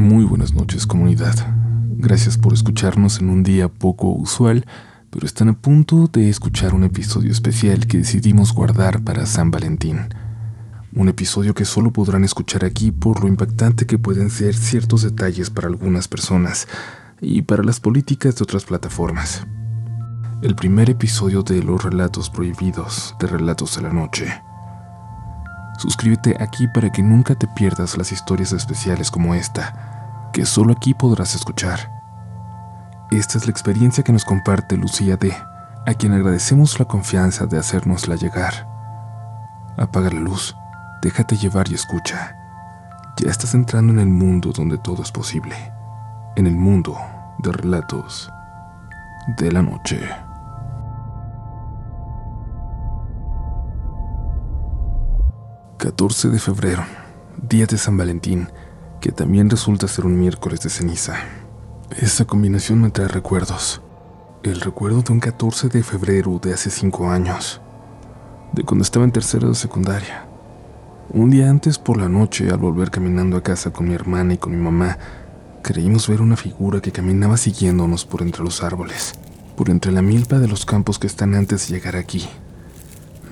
Muy buenas noches comunidad. Gracias por escucharnos en un día poco usual, pero están a punto de escuchar un episodio especial que decidimos guardar para San Valentín. Un episodio que solo podrán escuchar aquí por lo impactante que pueden ser ciertos detalles para algunas personas y para las políticas de otras plataformas. El primer episodio de Los Relatos Prohibidos de Relatos de la Noche. Suscríbete aquí para que nunca te pierdas las historias especiales como esta, que solo aquí podrás escuchar. Esta es la experiencia que nos comparte Lucía D., a quien agradecemos la confianza de hacérnosla llegar. Apaga la luz, déjate llevar y escucha. Ya estás entrando en el mundo donde todo es posible, en el mundo de relatos de la noche. 14 de febrero, día de San Valentín, que también resulta ser un miércoles de ceniza. Esta combinación me trae recuerdos. El recuerdo de un 14 de febrero de hace 5 años, de cuando estaba en tercero de secundaria. Un día antes por la noche, al volver caminando a casa con mi hermana y con mi mamá, creímos ver una figura que caminaba siguiéndonos por entre los árboles, por entre la milpa de los campos que están antes de llegar aquí.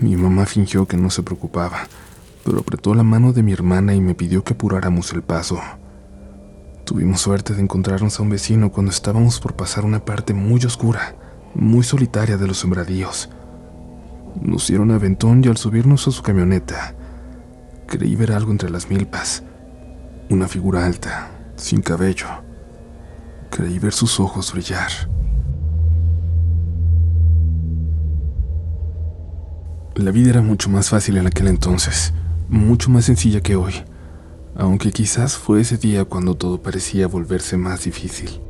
Mi mamá fingió que no se preocupaba, pero apretó la mano de mi hermana y me pidió que apuráramos el paso. Tuvimos suerte de encontrarnos a un vecino cuando estábamos por pasar una parte muy oscura, muy solitaria de los sembradíos. Nos dieron aventón y al subirnos a su camioneta, creí ver algo entre las milpas. Una figura alta, sin cabello. Creí ver sus ojos brillar. La vida era mucho más fácil en aquel entonces mucho más sencilla que hoy, aunque quizás fue ese día cuando todo parecía volverse más difícil,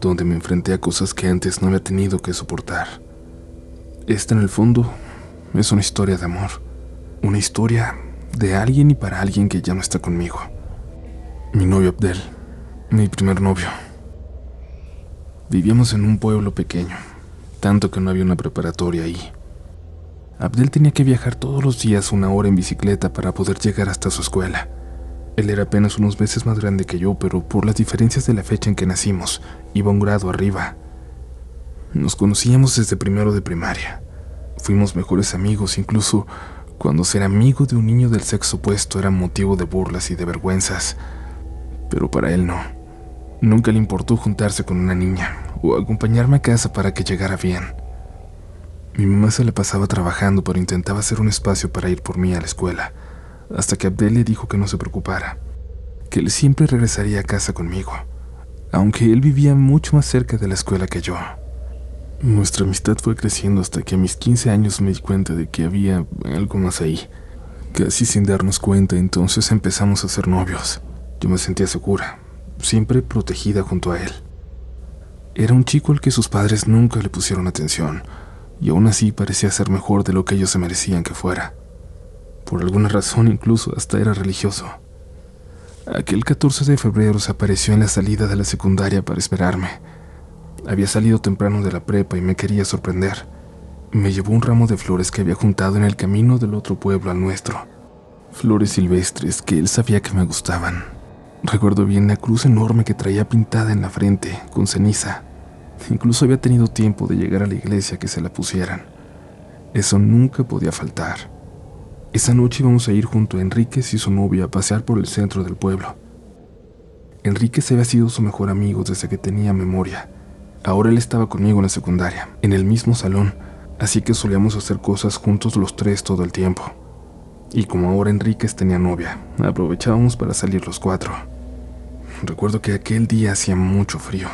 donde me enfrenté a cosas que antes no había tenido que soportar. Esta en el fondo es una historia de amor, una historia de alguien y para alguien que ya no está conmigo. Mi novio Abdel, mi primer novio. Vivíamos en un pueblo pequeño, tanto que no había una preparatoria ahí. Abdel tenía que viajar todos los días una hora en bicicleta para poder llegar hasta su escuela. Él era apenas unos meses más grande que yo, pero por las diferencias de la fecha en que nacimos, iba un grado arriba. Nos conocíamos desde primero de primaria. Fuimos mejores amigos, incluso cuando ser amigo de un niño del sexo opuesto era motivo de burlas y de vergüenzas. Pero para él no. Nunca le importó juntarse con una niña o acompañarme a casa para que llegara bien. Mi mamá se le pasaba trabajando, pero intentaba hacer un espacio para ir por mí a la escuela, hasta que Abdel le dijo que no se preocupara, que él siempre regresaría a casa conmigo, aunque él vivía mucho más cerca de la escuela que yo. Nuestra amistad fue creciendo hasta que a mis 15 años me di cuenta de que había algo más ahí. Casi sin darnos cuenta, entonces empezamos a ser novios. Yo me sentía segura, siempre protegida junto a él. Era un chico al que sus padres nunca le pusieron atención y aún así parecía ser mejor de lo que ellos se merecían que fuera. Por alguna razón incluso hasta era religioso. Aquel 14 de febrero se apareció en la salida de la secundaria para esperarme. Había salido temprano de la prepa y me quería sorprender. Me llevó un ramo de flores que había juntado en el camino del otro pueblo al nuestro. Flores silvestres que él sabía que me gustaban. Recuerdo bien la cruz enorme que traía pintada en la frente, con ceniza. Incluso había tenido tiempo de llegar a la iglesia que se la pusieran. Eso nunca podía faltar. Esa noche íbamos a ir junto a Enríquez y su novia a pasear por el centro del pueblo. Enríquez había sido su mejor amigo desde que tenía memoria. Ahora él estaba conmigo en la secundaria, en el mismo salón, así que solíamos hacer cosas juntos los tres todo el tiempo. Y como ahora Enríquez tenía novia, aprovechábamos para salir los cuatro. Recuerdo que aquel día hacía mucho frío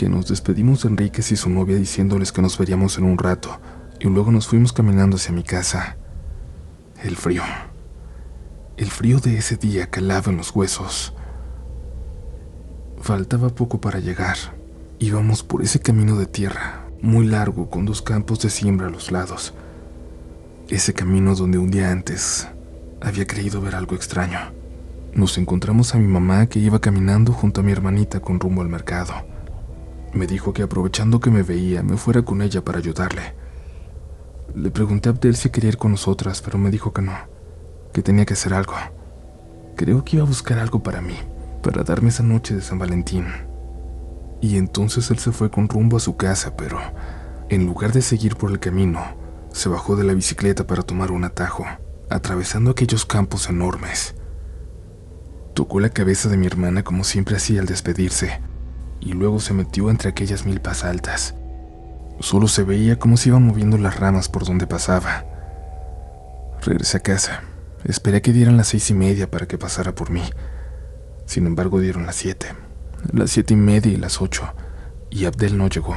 que nos despedimos de Enríquez y su novia diciéndoles que nos veríamos en un rato, y luego nos fuimos caminando hacia mi casa. El frío. El frío de ese día calaba en los huesos. Faltaba poco para llegar. Íbamos por ese camino de tierra, muy largo, con dos campos de siembra a los lados. Ese camino donde un día antes había creído ver algo extraño. Nos encontramos a mi mamá que iba caminando junto a mi hermanita con rumbo al mercado. Me dijo que aprovechando que me veía, me fuera con ella para ayudarle. Le pregunté a Abdel si quería ir con nosotras, pero me dijo que no, que tenía que hacer algo. Creo que iba a buscar algo para mí, para darme esa noche de San Valentín. Y entonces él se fue con rumbo a su casa, pero en lugar de seguir por el camino, se bajó de la bicicleta para tomar un atajo, atravesando aquellos campos enormes. Tocó la cabeza de mi hermana como siempre hacía al despedirse, y luego se metió entre aquellas milpas altas. Solo se veía cómo se iban moviendo las ramas por donde pasaba. Regresé a casa. Esperé que dieran las seis y media para que pasara por mí. Sin embargo, dieron las siete. Las siete y media y las ocho. Y Abdel no llegó.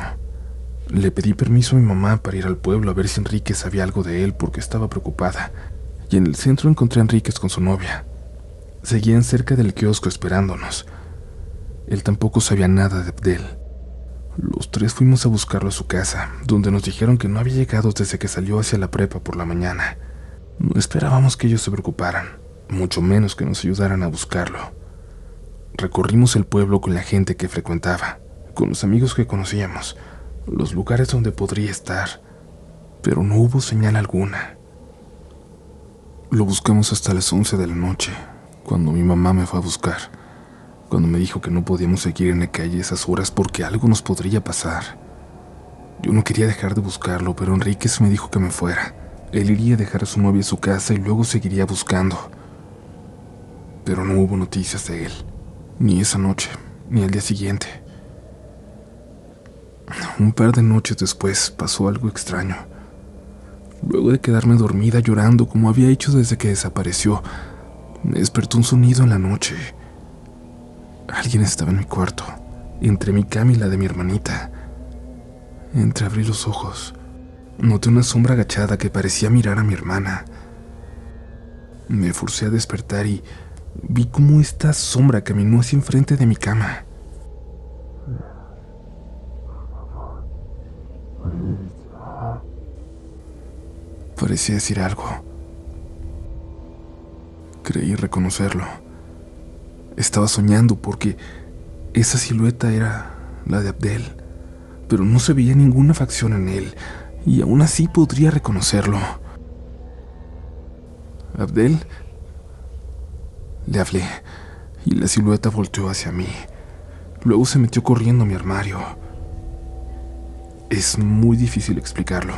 Le pedí permiso a mi mamá para ir al pueblo a ver si Enrique sabía algo de él porque estaba preocupada. Y en el centro encontré a Enríquez con su novia. Seguían cerca del kiosco esperándonos. Él tampoco sabía nada de Abdel. Los tres fuimos a buscarlo a su casa, donde nos dijeron que no había llegado desde que salió hacia la prepa por la mañana. No esperábamos que ellos se preocuparan, mucho menos que nos ayudaran a buscarlo. Recorrimos el pueblo con la gente que frecuentaba, con los amigos que conocíamos, los lugares donde podría estar, pero no hubo señal alguna. Lo buscamos hasta las 11 de la noche, cuando mi mamá me fue a buscar, cuando me dijo que no podíamos seguir en la calle esas horas porque algo nos podría pasar. Yo no quería dejar de buscarlo, pero Enríquez me dijo que me fuera. Él iría a dejar a su novia en su casa y luego seguiría buscando. Pero no hubo noticias de él, ni esa noche, ni al día siguiente. Un par de noches después pasó algo extraño. Luego de quedarme dormida llorando como había hecho desde que desapareció, me despertó un sonido en la noche. Alguien estaba en mi cuarto, entre mi cama y la de mi hermanita. Entreabrí los ojos. Noté una sombra agachada que parecía mirar a mi hermana. Me forcé a despertar y vi cómo esta sombra caminó hacia enfrente de mi cama. Parecía decir algo. Creí reconocerlo. Estaba soñando porque esa silueta era la de Abdel, pero no se veía ninguna facción en él, y aún así podría reconocerlo. Abdel, le hablé, y la silueta volteó hacia mí. Luego se metió corriendo a mi armario. Es muy difícil explicarlo,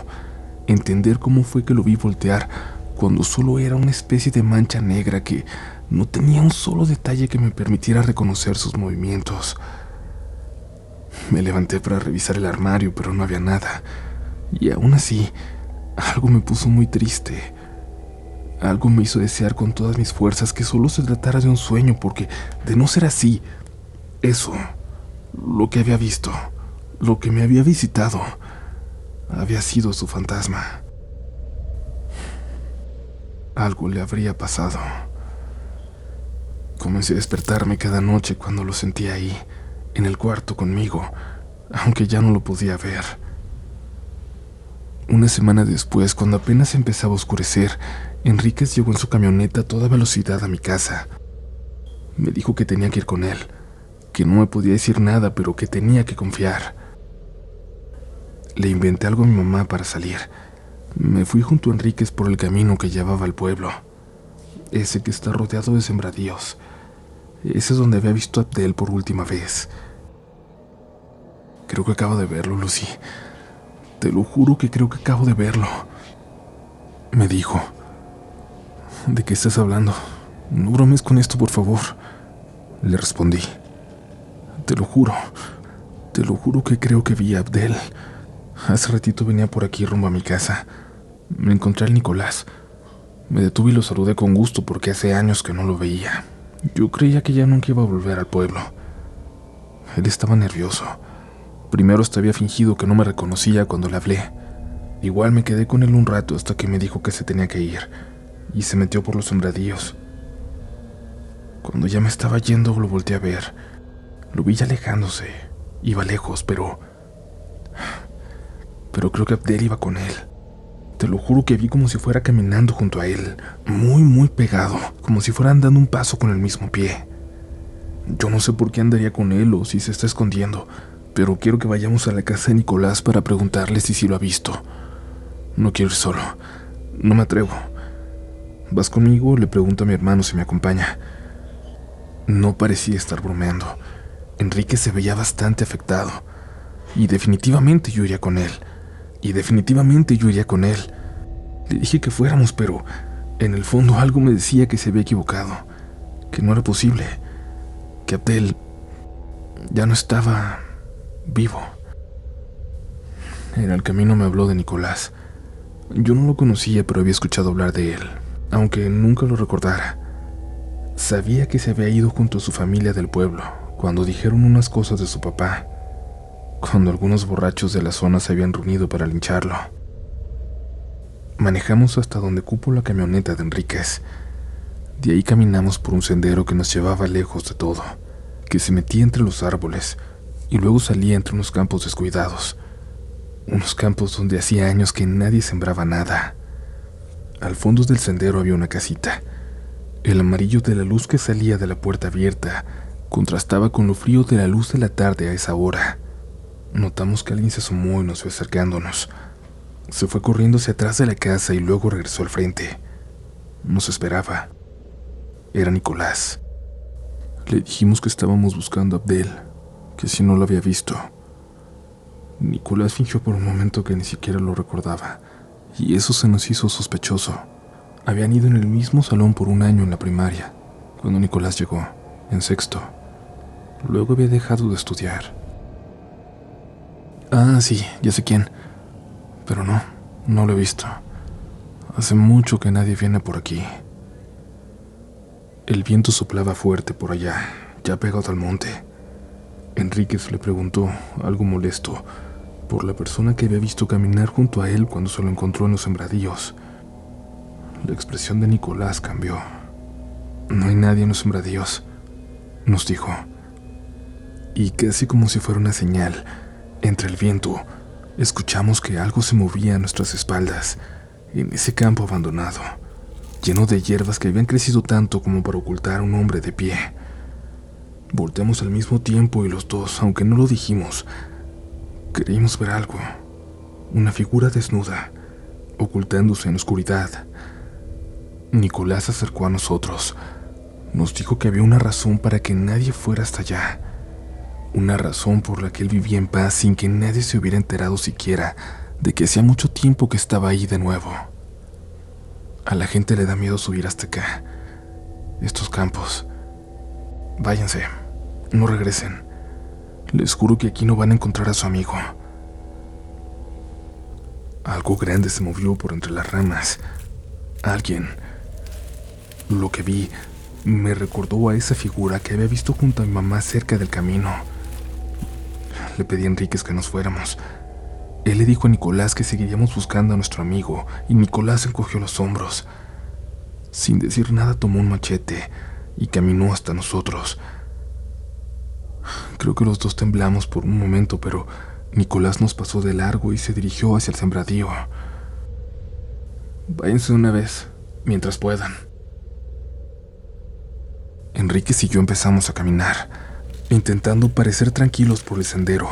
entender cómo fue que lo vi voltear cuando solo era una especie de mancha negra que no tenía un solo detalle que me permitiera reconocer sus movimientos. Me levanté para revisar el armario, pero no había nada. Y aún así, algo me puso muy triste. Algo me hizo desear con todas mis fuerzas que solo se tratara de un sueño, porque de no ser así, eso, lo que había visto, lo que me había visitado, había sido su fantasma. Algo le habría pasado. Comencé a despertarme cada noche cuando lo sentía ahí, en el cuarto conmigo, aunque ya no lo podía ver. Una semana después, cuando apenas empezaba a oscurecer, Enríquez llegó en su camioneta a toda velocidad a mi casa. Me dijo que tenía que ir con él, que no me podía decir nada, pero que tenía que confiar. Le inventé algo a mi mamá para salir me fui junto a Enríquez por el camino que llevaba al pueblo, ese que está rodeado de sembradíos. Ese es donde había visto a Abdel por última vez. Creo que acabo de verlo, Lucy. Te lo juro que creo que acabo de verlo. Me dijo. ¿De qué estás hablando? No bromes con esto, por favor. Le respondí. Te lo juro. Te lo juro que creo que vi a Abdel. Hace ratito venía por aquí rumbo a mi casa. Me encontré al Nicolás. Me detuve y lo saludé con gusto porque hace años que no lo veía. Yo creía que ya nunca iba a volver al pueblo. Él estaba nervioso. Primero hasta había fingido que no me reconocía cuando le hablé. Igual me quedé con él un rato hasta que me dijo que se tenía que ir y se metió por los sembradíos. Cuando ya me estaba yendo lo volteé a ver. Lo vi ya alejándose. Iba lejos, pero... Pero creo que Abdel iba con él. Te lo juro que vi como si fuera caminando junto a él, muy, muy pegado, como si fueran dando un paso con el mismo pie. Yo no sé por qué andaría con él o si se está escondiendo, pero quiero que vayamos a la casa de Nicolás para preguntarle si sí lo ha visto. No quiero ir solo. No me atrevo. ¿Vas conmigo? Le pregunto a mi hermano si me acompaña. No parecía estar bromeando. Enrique se veía bastante afectado. Y definitivamente yo iría con él. Y definitivamente yo iría con él. Le dije que fuéramos, pero en el fondo algo me decía que se había equivocado. Que no era posible. Que Abdel ya no estaba vivo. En el camino me habló de Nicolás. Yo no lo conocía, pero había escuchado hablar de él, aunque nunca lo recordara. Sabía que se había ido junto a su familia del pueblo, cuando dijeron unas cosas de su papá, cuando algunos borrachos de la zona se habían reunido para lincharlo. Manejamos hasta donde cupo la camioneta de Enríquez. De ahí caminamos por un sendero que nos llevaba lejos de todo, que se metía entre los árboles y luego salía entre unos campos descuidados, unos campos donde hacía años que nadie sembraba nada. Al fondo del sendero había una casita, el amarillo de la luz que salía de la puerta abierta contrastaba con lo frío de la luz de la tarde a esa hora. Notamos que alguien se asomó y nos fue acercándonos. Se fue corriendo hacia atrás de la casa y luego regresó al frente. Nos esperaba. Era Nicolás. Le dijimos que estábamos buscando a Abdel, que si no lo había visto. Nicolás fingió por un momento que ni siquiera lo recordaba, y eso se nos hizo sospechoso. Habían ido en el mismo salón por un año en la primaria, cuando Nicolás llegó, en sexto. Luego había dejado de estudiar. Ah, sí, ya sé quién. Pero no, no lo he visto. Hace mucho que nadie viene por aquí. El viento soplaba fuerte por allá, ya pegado al monte. Enríquez le preguntó, algo molesto, por la persona que había visto caminar junto a él cuando se lo encontró en los sembradíos. La expresión de Nicolás cambió. No hay nadie en los sembradíos, nos dijo. Y casi como si fuera una señal, entre el viento, escuchamos que algo se movía a nuestras espaldas, en ese campo abandonado, lleno de hierbas que habían crecido tanto como para ocultar a un hombre de pie. Volteamos al mismo tiempo y los dos, aunque no lo dijimos, creímos ver algo, una figura desnuda, ocultándose en oscuridad. Nicolás se acercó a nosotros. Nos dijo que había una razón para que nadie fuera hasta allá. Una razón por la que él vivía en paz sin que nadie se hubiera enterado siquiera de que hacía mucho tiempo que estaba ahí de nuevo. A la gente le da miedo subir hasta acá. Estos campos. Váyanse. No regresen. Les juro que aquí no van a encontrar a su amigo. Algo grande se movió por entre las ramas. Alguien lo que vi me recordó a esa figura que había visto junto a mi mamá cerca del camino. Le pedí a Enríquez que nos fuéramos. Él le dijo a Nicolás que seguiríamos buscando a nuestro amigo y Nicolás encogió los hombros. Sin decir nada tomó un machete y caminó hasta nosotros. Creo que los dos temblamos por un momento, pero Nicolás nos pasó de largo y se dirigió hacia el sembradío. Váyanse una vez, mientras puedan. Enríquez y yo empezamos a caminar, intentando parecer tranquilos por el sendero,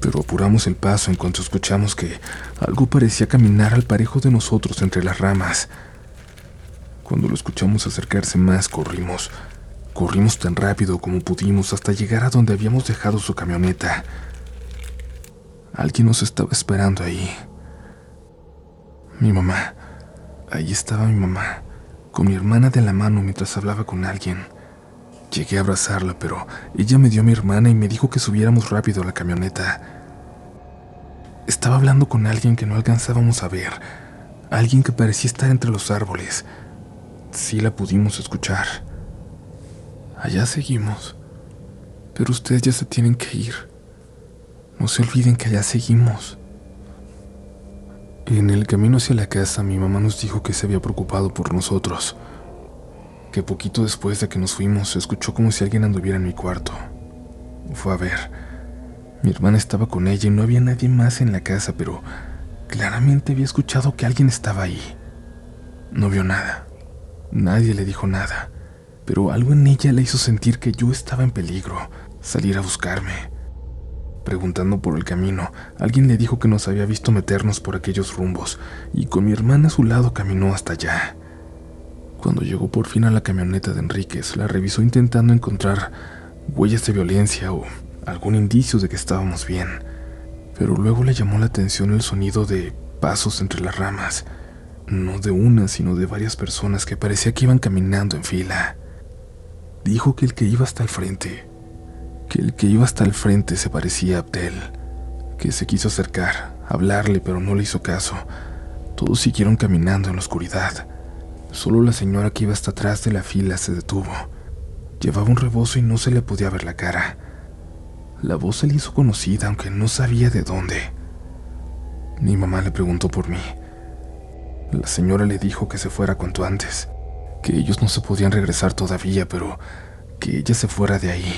pero apuramos el paso en cuanto escuchamos que algo parecía caminar al parejo de nosotros entre las ramas. Cuando lo escuchamos acercarse más, corrimos. Corrimos tan rápido como pudimos hasta llegar a donde habíamos dejado su camioneta. Alguien nos estaba esperando ahí. Mi mamá. Ahí estaba mi mamá, con mi hermana de la mano mientras hablaba con alguien. Llegué a abrazarla, pero ella me dio a mi hermana y me dijo que subiéramos rápido a la camioneta. Estaba hablando con alguien que no alcanzábamos a ver, alguien que parecía estar entre los árboles. Sí la pudimos escuchar. Allá seguimos, pero ustedes ya se tienen que ir. No se olviden que allá seguimos. En el camino hacia la casa mi mamá nos dijo que se había preocupado por nosotros que poquito después de que nos fuimos se escuchó como si alguien anduviera en mi cuarto. Fue a ver. Mi hermana estaba con ella y no había nadie más en la casa, pero claramente había escuchado que alguien estaba ahí. No vio nada. Nadie le dijo nada, pero algo en ella le hizo sentir que yo estaba en peligro, salir a buscarme. Preguntando por el camino, alguien le dijo que nos había visto meternos por aquellos rumbos, y con mi hermana a su lado caminó hasta allá. Cuando llegó por fin a la camioneta de Enríquez, la revisó intentando encontrar huellas de violencia o algún indicio de que estábamos bien. Pero luego le llamó la atención el sonido de pasos entre las ramas, no de una, sino de varias personas que parecía que iban caminando en fila. Dijo que el que iba hasta el frente, que el que iba hasta el frente se parecía a Abdel, que se quiso acercar, hablarle, pero no le hizo caso. Todos siguieron caminando en la oscuridad. Solo la señora que iba hasta atrás de la fila se detuvo. Llevaba un rebozo y no se le podía ver la cara. La voz se le hizo conocida, aunque no sabía de dónde. Mi mamá le preguntó por mí. La señora le dijo que se fuera cuanto antes, que ellos no se podían regresar todavía, pero que ella se fuera de ahí.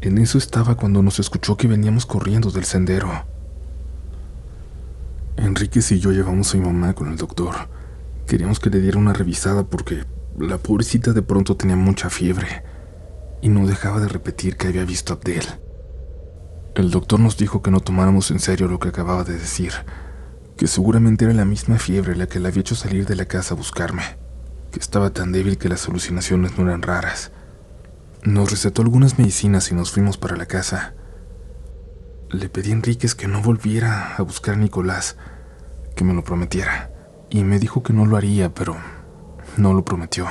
En eso estaba cuando nos escuchó que veníamos corriendo del sendero. Enríquez y yo llevamos a mi mamá con el doctor. Queríamos que le diera una revisada porque la pobrecita de pronto tenía mucha fiebre y no dejaba de repetir que había visto a Abdel. El doctor nos dijo que no tomáramos en serio lo que acababa de decir, que seguramente era la misma fiebre la que la había hecho salir de la casa a buscarme, que estaba tan débil que las alucinaciones no eran raras. Nos recetó algunas medicinas y nos fuimos para la casa. Le pedí a Enríquez que no volviera a buscar a Nicolás, que me lo prometiera, y me dijo que no lo haría, pero no lo prometió.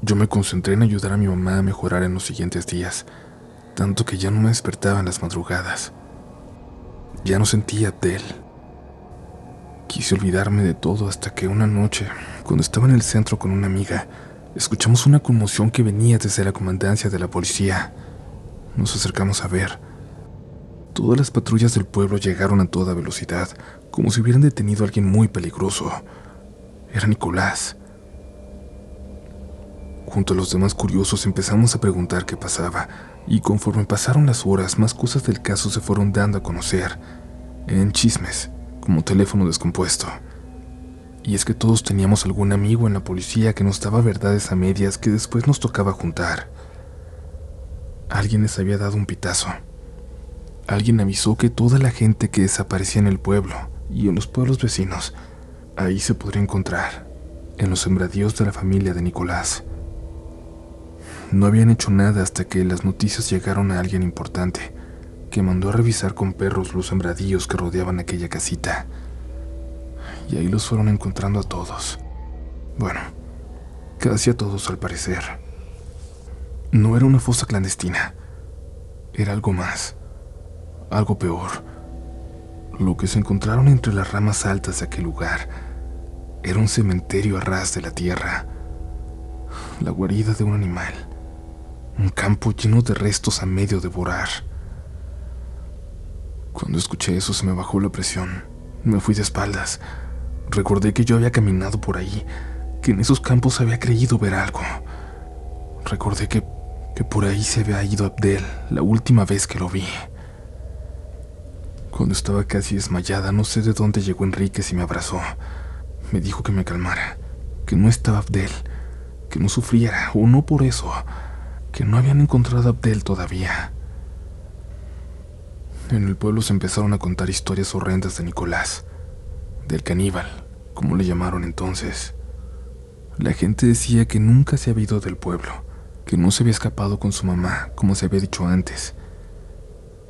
Yo me concentré en ayudar a mi mamá a mejorar en los siguientes días, tanto que ya no me despertaba en las madrugadas. Ya no sentía de él. Quise olvidarme de todo hasta que una noche, cuando estaba en el centro con una amiga, escuchamos una conmoción que venía desde la comandancia de la policía. Nos acercamos a ver. Todas las patrullas del pueblo llegaron a toda velocidad, como si hubieran detenido a alguien muy peligroso. Era Nicolás. Junto a los demás curiosos empezamos a preguntar qué pasaba, y conforme pasaron las horas, más cosas del caso se fueron dando a conocer, en chismes, como teléfono descompuesto. Y es que todos teníamos algún amigo en la policía que nos daba verdades a medias que después nos tocaba juntar. Alguien les había dado un pitazo. Alguien avisó que toda la gente que desaparecía en el pueblo y en los pueblos vecinos, ahí se podría encontrar, en los sembradíos de la familia de Nicolás. No habían hecho nada hasta que las noticias llegaron a alguien importante, que mandó a revisar con perros los sembradíos que rodeaban aquella casita. Y ahí los fueron encontrando a todos. Bueno, casi a todos al parecer. No era una fosa clandestina, era algo más, algo peor. Lo que se encontraron entre las ramas altas de aquel lugar era un cementerio a ras de la tierra, la guarida de un animal un campo lleno de restos a medio devorar. Cuando escuché eso se me bajó la presión. Me fui de espaldas. Recordé que yo había caminado por ahí, que en esos campos había creído ver algo. Recordé que, que por ahí se había ido Abdel la última vez que lo vi. Cuando estaba casi desmayada, no sé de dónde llegó Enrique y me abrazó. Me dijo que me calmara, que no estaba Abdel, que no sufriera, o no por eso, que no habían encontrado a Abdel todavía. En el pueblo se empezaron a contar historias horrendas de Nicolás, del caníbal, como le llamaron entonces. La gente decía que nunca se había ido del pueblo, que no se había escapado con su mamá, como se había dicho antes.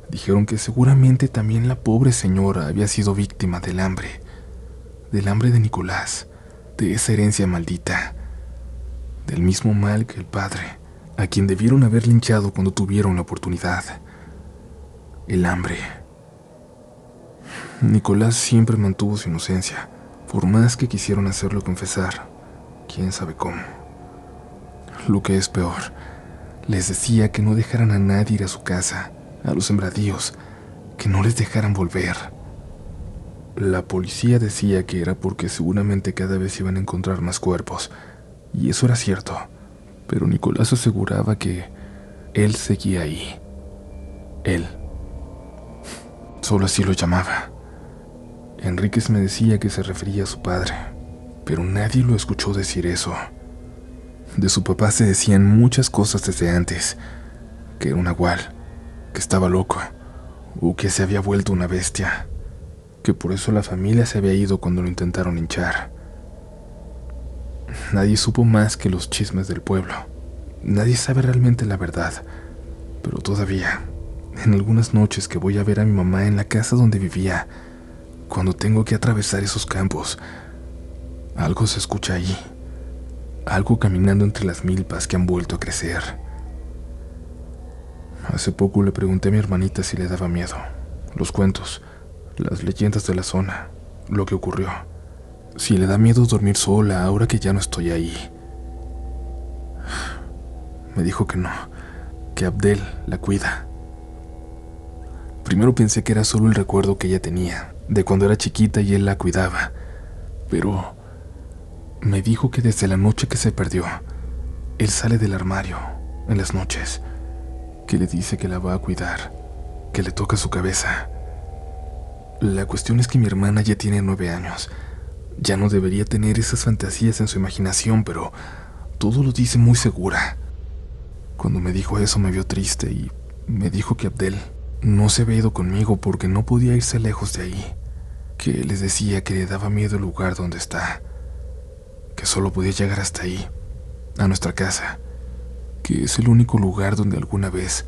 Dijeron que seguramente también la pobre señora había sido víctima del hambre, del hambre de Nicolás, de esa herencia maldita, del mismo mal que el padre a quien debieron haber linchado cuando tuvieron la oportunidad. El hambre. Nicolás siempre mantuvo su inocencia, por más que quisieron hacerlo confesar, quién sabe cómo. Lo que es peor, les decía que no dejaran a nadie ir a su casa, a los sembradíos, que no les dejaran volver. La policía decía que era porque seguramente cada vez iban a encontrar más cuerpos, y eso era cierto pero Nicolás aseguraba que él seguía ahí. Él. Solo así lo llamaba. Enríquez me decía que se refería a su padre, pero nadie lo escuchó decir eso. De su papá se decían muchas cosas desde antes, que era un agual, que estaba loco, o que se había vuelto una bestia, que por eso la familia se había ido cuando lo intentaron hinchar. Nadie supo más que los chismes del pueblo. Nadie sabe realmente la verdad. Pero todavía, en algunas noches que voy a ver a mi mamá en la casa donde vivía, cuando tengo que atravesar esos campos, algo se escucha ahí. Algo caminando entre las milpas que han vuelto a crecer. Hace poco le pregunté a mi hermanita si le daba miedo. Los cuentos, las leyendas de la zona, lo que ocurrió. Si le da miedo dormir sola ahora que ya no estoy ahí. Me dijo que no, que Abdel la cuida. Primero pensé que era solo el recuerdo que ella tenía, de cuando era chiquita y él la cuidaba, pero me dijo que desde la noche que se perdió, él sale del armario en las noches, que le dice que la va a cuidar, que le toca su cabeza. La cuestión es que mi hermana ya tiene nueve años ya no debería tener esas fantasías en su imaginación, pero todo lo dice muy segura. Cuando me dijo eso me vio triste y me dijo que Abdel no se había ido conmigo porque no podía irse lejos de ahí, que les decía que le daba miedo el lugar donde está, que solo podía llegar hasta ahí, a nuestra casa, que es el único lugar donde alguna vez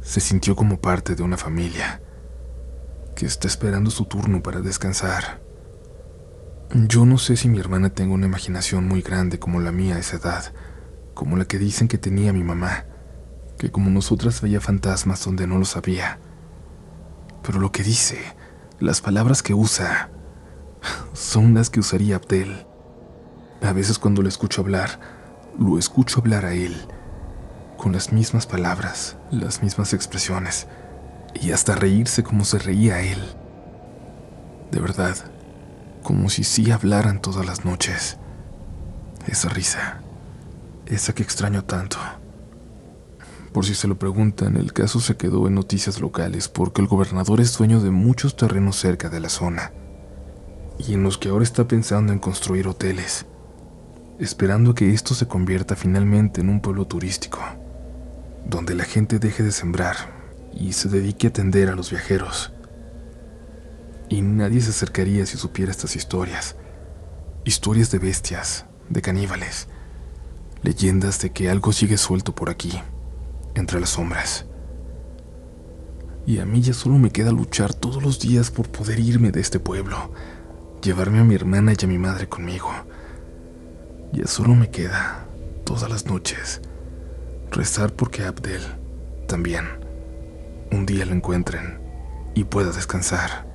se sintió como parte de una familia, que está esperando su turno para descansar. Yo no sé si mi hermana tenga una imaginación muy grande como la mía a esa edad, como la que dicen que tenía mi mamá, que como nosotras veía fantasmas donde no lo sabía. Pero lo que dice, las palabras que usa, son las que usaría Abdel. A veces cuando le escucho hablar, lo escucho hablar a él, con las mismas palabras, las mismas expresiones, y hasta reírse como se reía él. De verdad, como si sí hablaran todas las noches. Esa risa, esa que extraño tanto. Por si se lo preguntan, el caso se quedó en noticias locales porque el gobernador es dueño de muchos terrenos cerca de la zona y en los que ahora está pensando en construir hoteles, esperando que esto se convierta finalmente en un pueblo turístico, donde la gente deje de sembrar y se dedique a atender a los viajeros y nadie se acercaría si supiera estas historias. Historias de bestias, de caníbales, leyendas de que algo sigue suelto por aquí, entre las sombras. Y a mí ya solo me queda luchar todos los días por poder irme de este pueblo, llevarme a mi hermana y a mi madre conmigo. Ya solo me queda, todas las noches, rezar porque Abdel también un día lo encuentren y pueda descansar.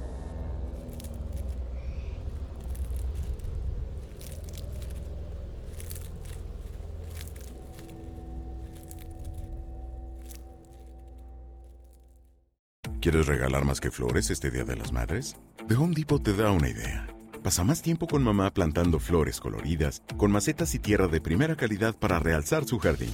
¿Quieres regalar más que flores este Día de las Madres? The Home Depot te da una idea. Pasa más tiempo con mamá plantando flores coloridas, con macetas y tierra de primera calidad para realzar su jardín.